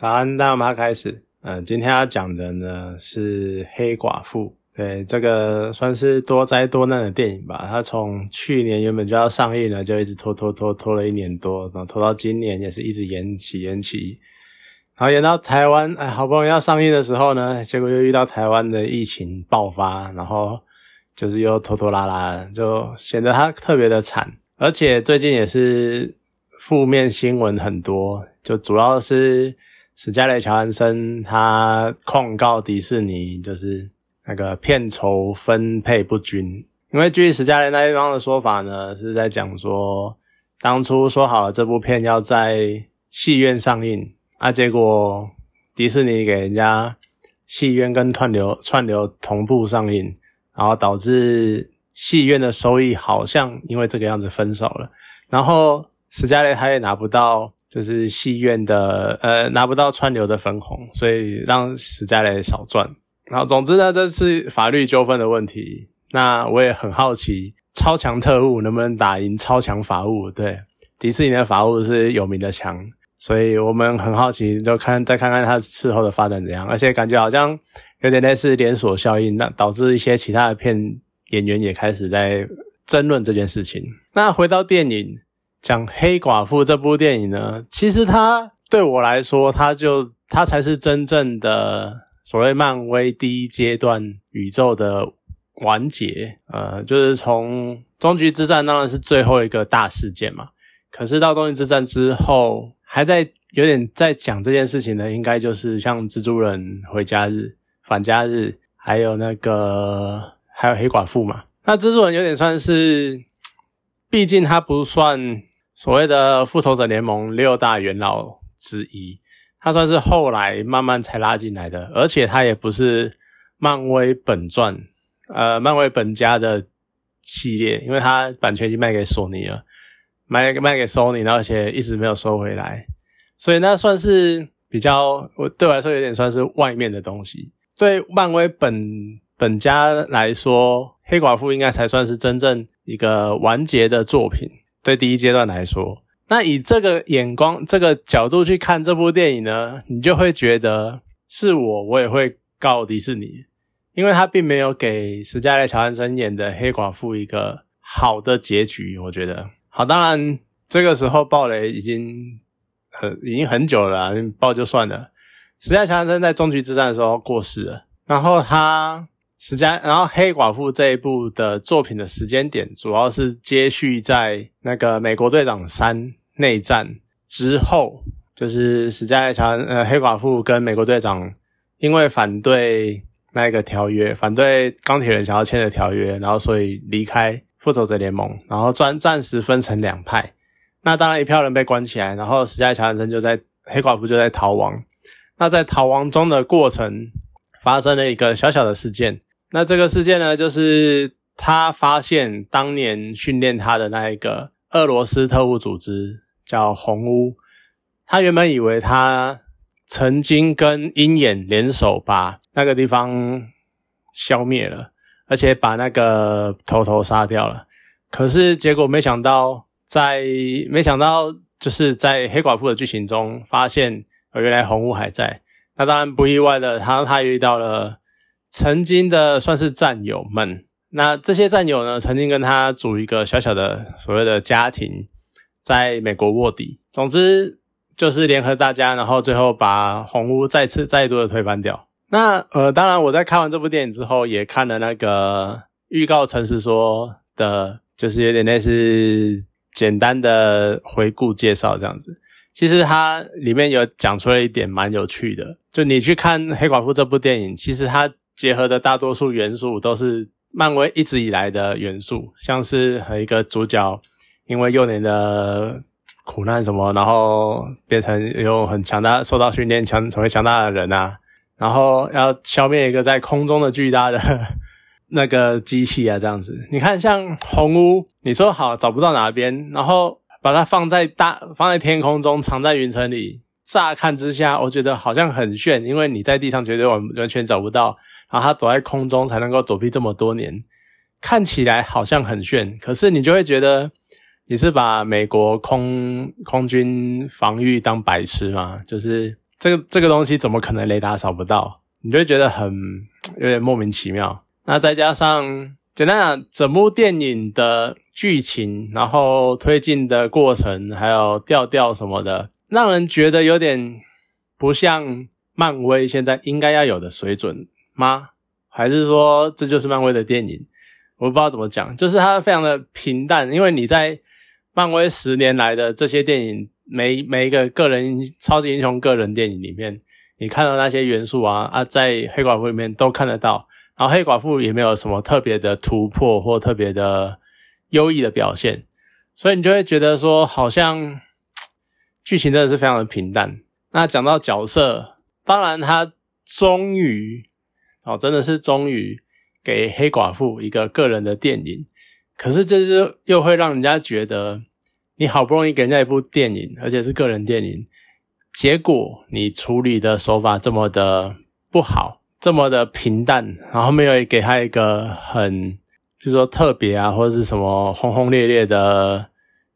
早安，大家开始。嗯，今天要讲的呢是《黑寡妇》。对，这个算是多灾多难的电影吧。它从去年原本就要上映了，就一直拖拖拖拖了一年多，然后拖到今年也是一直延期延期。然后演到台湾，哎，好不容易要上映的时候呢，结果又遇到台湾的疫情爆发，然后就是又拖拖拉拉，就显得它特别的惨。而且最近也是负面新闻很多，就主要是。史嘉蕾·乔安森他控告迪士尼，就是那个片酬分配不均。因为据史嘉蕾那一方的说法呢，是在讲说，当初说好了这部片要在戏院上映，啊，结果迪士尼给人家戏院跟串流串流同步上映，然后导致戏院的收益好像因为这个样子分手了。然后史嘉蕾他也拿不到。就是戏院的呃拿不到川流的分红，所以让史嘉蕾少赚。然后总之呢，这是法律纠纷的问题。那我也很好奇，超强特务能不能打赢超强法务？对，迪士尼的法务是有名的强，所以我们很好奇，就看再看看他事后的发展怎样。而且感觉好像有点类似连锁效应，那导致一些其他的片演员也开始在争论这件事情。那回到电影。讲黑寡妇这部电影呢，其实它对我来说，它就它才是真正的所谓漫威第一阶段宇宙的完结。呃，就是从终局之战当然是最后一个大事件嘛。可是到终局之战之后，还在有点在讲这件事情的，应该就是像蜘蛛人、回家日、返家日，还有那个还有黑寡妇嘛。那蜘蛛人有点算是，毕竟他不算。所谓的复仇者联盟六大元老之一，他算是后来慢慢才拉进来的，而且他也不是漫威本传，呃，漫威本家的系列，因为他版权已经卖给索尼了，卖卖给索尼，而且一直没有收回来，所以那算是比较，我对我来说有点算是外面的东西。对漫威本本家来说，黑寡妇应该才算是真正一个完结的作品。对第一阶段来说，那以这个眼光、这个角度去看这部电影呢，你就会觉得是我，我也会告迪士尼，因为他并没有给史嘉蕾·乔安森演的黑寡妇一个好的结局。我觉得，好，当然这个时候暴雷已经很已经很久了，爆就算了。史嘉蕾·乔安森在终局之战的时候过世了，然后他。时间，然后黑寡妇这一部的作品的时间点，主要是接续在那个美国队长三内战之后，就是史嘉丽乔呃黑寡妇跟美国队长因为反对那个条约，反对钢铁人想要签的条约，然后所以离开复仇者联盟，然后暂暂时分成两派。那当然一票人被关起来，然后史嘉丽乔安森就在黑寡妇就在逃亡。那在逃亡中的过程，发生了一个小小的事件。那这个事件呢，就是他发现当年训练他的那一个俄罗斯特务组织叫红屋，他原本以为他曾经跟鹰眼联手把那个地方消灭了，而且把那个头头杀掉了。可是结果没想到，在没想到就是在黑寡妇的剧情中发现，原来红屋还在。那当然不意外的，他他遇到了。曾经的算是战友们，那这些战友呢，曾经跟他组一个小小的所谓的家庭，在美国卧底。总之就是联合大家，然后最后把红屋再次再度的推翻掉。那呃，当然我在看完这部电影之后，也看了那个预告，诚实说的，就是有点类似简单的回顾介绍这样子。其实它里面有讲出了一点蛮有趣的，就你去看《黑寡妇》这部电影，其实它。结合的大多数元素都是漫威一直以来的元素，像是和一个主角因为幼年的苦难什么，然后变成有很强大、受到训练强成为强大的人啊，然后要消灭一个在空中的巨大的 那个机器啊，这样子。你看，像红屋，你说好找不到哪边，然后把它放在大放在天空中，藏在云层里，乍看之下，我觉得好像很炫，因为你在地上绝对完完全找不到。然后他躲在空中才能够躲避这么多年，看起来好像很炫，可是你就会觉得你是把美国空空军防御当白痴吗？就是这个这个东西怎么可能雷达扫不到？你就会觉得很有点莫名其妙。那再加上简单讲，整部电影的剧情，然后推进的过程，还有调调什么的，让人觉得有点不像漫威现在应该要有的水准吗？还是说这就是漫威的电影？我不知道怎么讲，就是它非常的平淡，因为你在漫威十年来的这些电影，每每一个个人超级英雄个人电影里面，你看到那些元素啊啊，在黑寡妇里面都看得到，然后黑寡妇也没有什么特别的突破或特别的优异的表现，所以你就会觉得说，好像 剧情真的是非常的平淡。那讲到角色，当然他终于哦，真的是终于。给黑寡妇一个个人的电影，可是这是又会让人家觉得，你好不容易给人家一部电影，而且是个人电影，结果你处理的手法这么的不好，这么的平淡，然后没有给他一个很，就是说特别啊，或者是什么轰轰烈烈的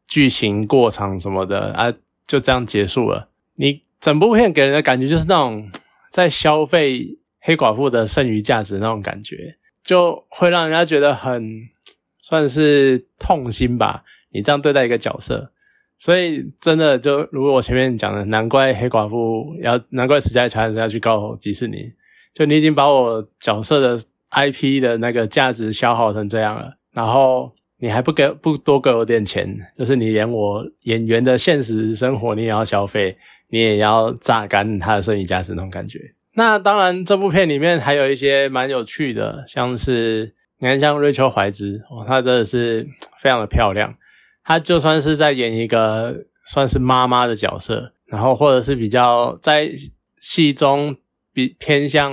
剧情过场什么的啊，就这样结束了。你整部片给人的感觉就是那种在消费黑寡妇的剩余价值那种感觉。就会让人家觉得很算是痛心吧。你这样对待一个角色，所以真的就如果我前面讲的，难怪黑寡妇要，难怪史嘉丽乔汉森要去告迪士尼。就你已经把我角色的 IP 的那个价值消耗成这样了，然后你还不给不多给我点钱，就是你连我演员的现实生活你也要消费，你也要榨干他的剩余价值那种感觉。那当然，这部片里面还有一些蛮有趣的，像是你看，像瑞秋怀兹哦，她真的是非常的漂亮。她就算是在演一个算是妈妈的角色，然后或者是比较在戏中比偏向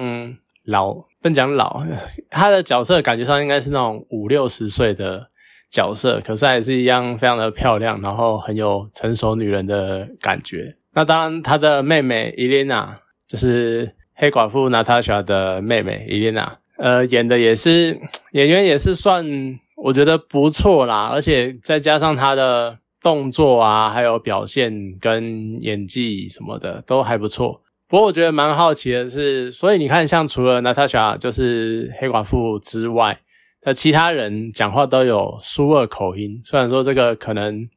老，不能讲老，她的角色感觉上应该是那种五六十岁的角色，可是还是一样非常的漂亮，然后很有成熟女人的感觉。那当然，她的妹妹伊莲娜就是。黑寡妇娜塔莎的妹妹伊莲娜，呃，演的也是演员也是算我觉得不错啦，而且再加上她的动作啊，还有表现跟演技什么的都还不错。不过我觉得蛮好奇的是，所以你看，像除了娜塔莎就是黑寡妇之外，那其他人讲话都有苏二口音。虽然说这个可能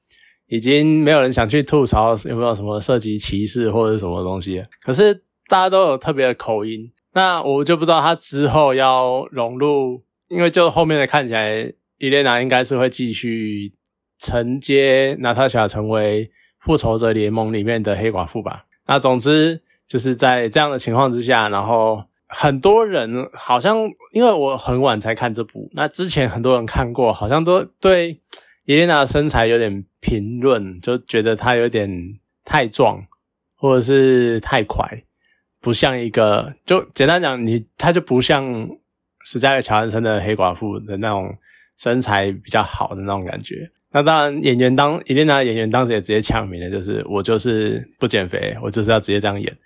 已经没有人想去吐槽有没有什么涉及歧视或者什么东西，可是。大家都有特别的口音，那我就不知道他之后要融入，因为就后面的看起来，伊莲娜应该是会继续承接娜塔莎成为复仇者联盟里面的黑寡妇吧。那总之就是在这样的情况之下，然后很多人好像因为我很晚才看这部，那之前很多人看过，好像都对伊莲娜的身材有点评论，就觉得她有点太壮，或者是太快。不像一个，就简单讲，你他就不像史嘉丽·乔安森的黑寡妇的那种身材比较好的那种感觉。那当然，演员当伊莲娜演员当时也直接呛明了，就是我就是不减肥，我就是要直接这样演，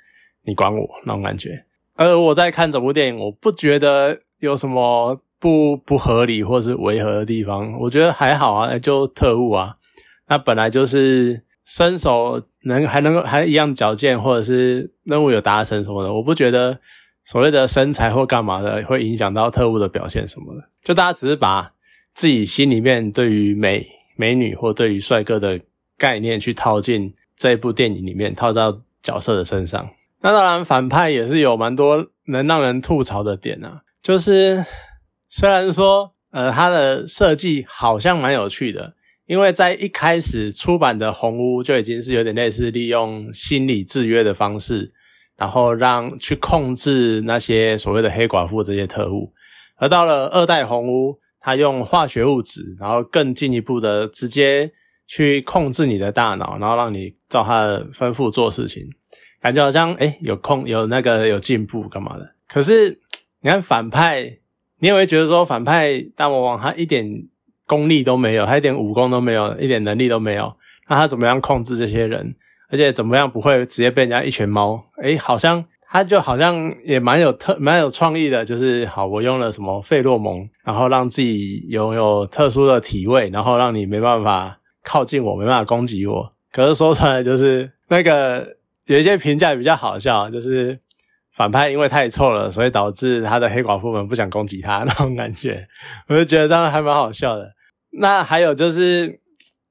你管我那种感觉。而我在看整部电影，我不觉得有什么不不合理或是违和的地方，我觉得还好啊，就特务啊，那本来就是。身手能还能够还一样矫健，或者是任务有达成什么的，我不觉得所谓的身材或干嘛的会影响到特务的表现什么的。就大家只是把自己心里面对于美美女或对于帅哥的概念去套进这部电影里面，套到角色的身上。那当然，反派也是有蛮多能让人吐槽的点啊。就是虽然说，呃，他的设计好像蛮有趣的。因为在一开始出版的《红屋》就已经是有点类似利用心理制约的方式，然后让去控制那些所谓的黑寡妇这些特务，而到了二代《红屋》，他用化学物质，然后更进一步的直接去控制你的大脑，然后让你照他的吩咐做事情，感觉好像诶有空有那个有进步干嘛的。可是你看反派，你也会觉得说反派大魔王他一点。功力都没有，他一点武功都没有，一点能力都没有。那他怎么样控制这些人？而且怎么样不会直接被人家一拳猫？诶，好像他就好像也蛮有特蛮有创意的，就是好，我用了什么费洛蒙，然后让自己拥有特殊的体味，然后让你没办法靠近我，没办法攻击我。可是说出来就是那个有一些评价比较好笑，就是反派因为太臭了，所以导致他的黑寡妇们不想攻击他那种感觉，我就觉得这样还蛮好笑的。那还有就是，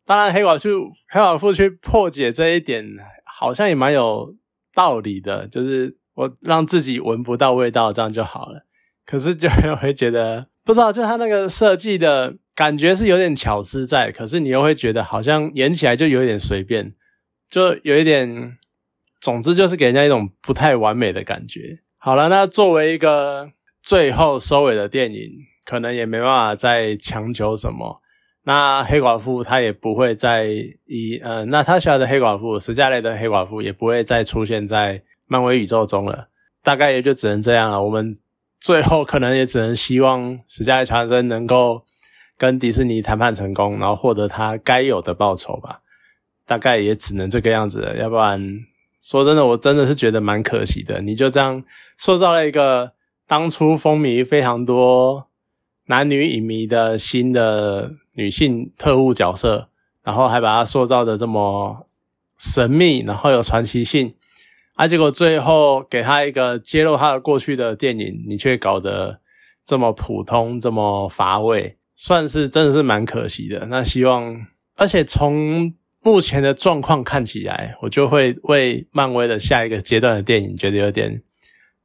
当然黑寡妇黑寡妇去破解这一点，好像也蛮有道理的，就是我让自己闻不到味道，这样就好了。可是就会 觉得不知道，就他那个设计的感觉是有点巧思在，可是你又会觉得好像演起来就有点随便，就有一点，总之就是给人家一种不太完美的感觉。好了，那作为一个最后收尾的电影，可能也没办法再强求什么。那黑寡妇她也不会再以呃，那他喜欢的黑寡妇，史嘉蕾的黑寡妇也不会再出现在漫威宇宙中了，大概也就只能这样了。我们。最后可能也只能希望史嘉蕾·乔安森能够跟迪士尼谈判成功，然后获得他该有的报酬吧。大概也只能这个样子了，要不然说真的，我真的是觉得蛮可惜的。你就这样塑造了一个当初风靡非常多男女影迷的新的女性特务角色，然后还把她塑造的这么神秘，然后有传奇性。啊！结果最后给她一个揭露她的过去的电影，你却搞得这么普通、这么乏味，算是真的是蛮可惜的。那希望，而且从目前的状况看起来，我就会为漫威的下一个阶段的电影觉得有点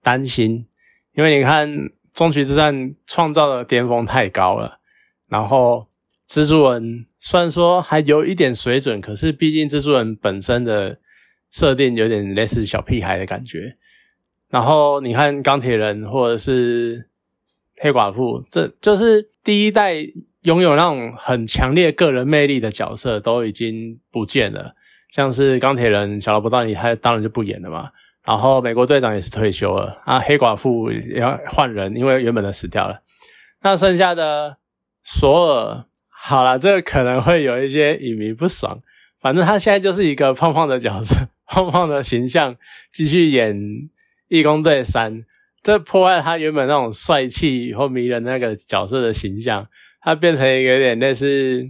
担心，因为你看《终局之战》创造的巅峰太高了，然后蜘蛛人虽然说还有一点水准，可是毕竟蜘蛛人本身的。设定有点类似小屁孩的感觉，然后你看钢铁人或者是黑寡妇，这就是第一代拥有那种很强烈个人魅力的角色都已经不见了，像是钢铁人小萝卜道尼，他当然就不演了嘛。然后美国队长也是退休了啊，黑寡妇也要换人，因为原本的死掉了。那剩下的索尔，好了，这个可能会有一些影迷不爽，反正他现在就是一个胖胖的角色。胖胖的形象继续演《义工队三》，这破坏他原本那种帅气或迷人那个角色的形象，他变成一个有点类似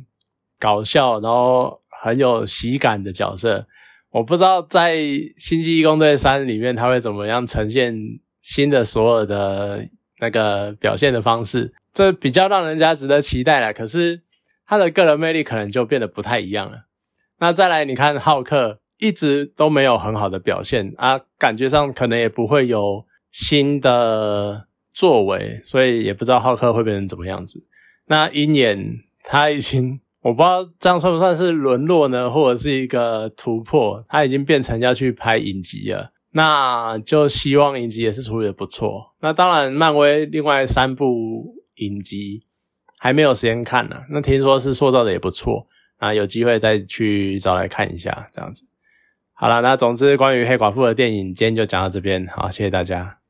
搞笑，然后很有喜感的角色。我不知道在《星际义工队三》里面他会怎么样呈现新的所有的那个表现的方式，这比较让人家值得期待了。可是他的个人魅力可能就变得不太一样了。那再来，你看浩克。一直都没有很好的表现啊，感觉上可能也不会有新的作为，所以也不知道浩克会变成怎么样子。那鹰眼他已经，我不知道这样算不算是沦落呢，或者是一个突破？他已经变成要去拍影集了，那就希望影集也是处理的不错。那当然，漫威另外三部影集还没有时间看呢，那听说是塑造的也不错啊，有机会再去找来看一下，这样子。好了，那总之关于黑寡妇的电影，今天就讲到这边。好，谢谢大家。